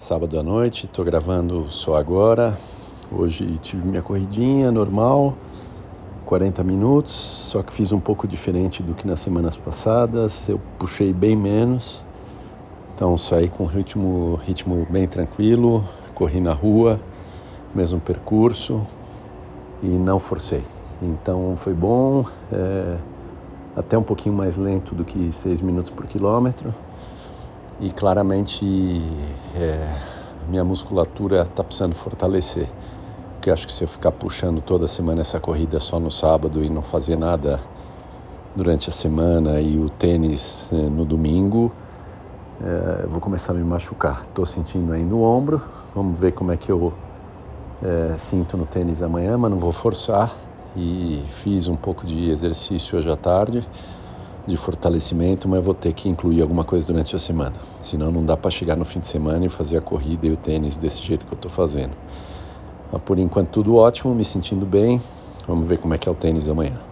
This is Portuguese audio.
sábado à noite, estou gravando só agora. Hoje tive minha corridinha normal, 40 minutos, só que fiz um pouco diferente do que nas semanas passadas. Eu puxei bem menos, então saí com ritmo, ritmo bem tranquilo, corri na rua, mesmo percurso e não forcei. Então foi bom, é, até um pouquinho mais lento do que 6 minutos por quilômetro e claramente é, minha musculatura está precisando fortalecer. Porque acho que se eu ficar puxando toda semana essa corrida só no sábado e não fazer nada durante a semana e o tênis é, no domingo, é, vou começar a me machucar. Estou sentindo aí no ombro, vamos ver como é que eu é, sinto no tênis amanhã, mas não vou forçar. E fiz um pouco de exercício hoje à tarde de fortalecimento, mas vou ter que incluir alguma coisa durante a semana. Senão não dá para chegar no fim de semana e fazer a corrida e o tênis desse jeito que eu estou fazendo. Mas por enquanto tudo ótimo, me sentindo bem. Vamos ver como é que é o tênis amanhã.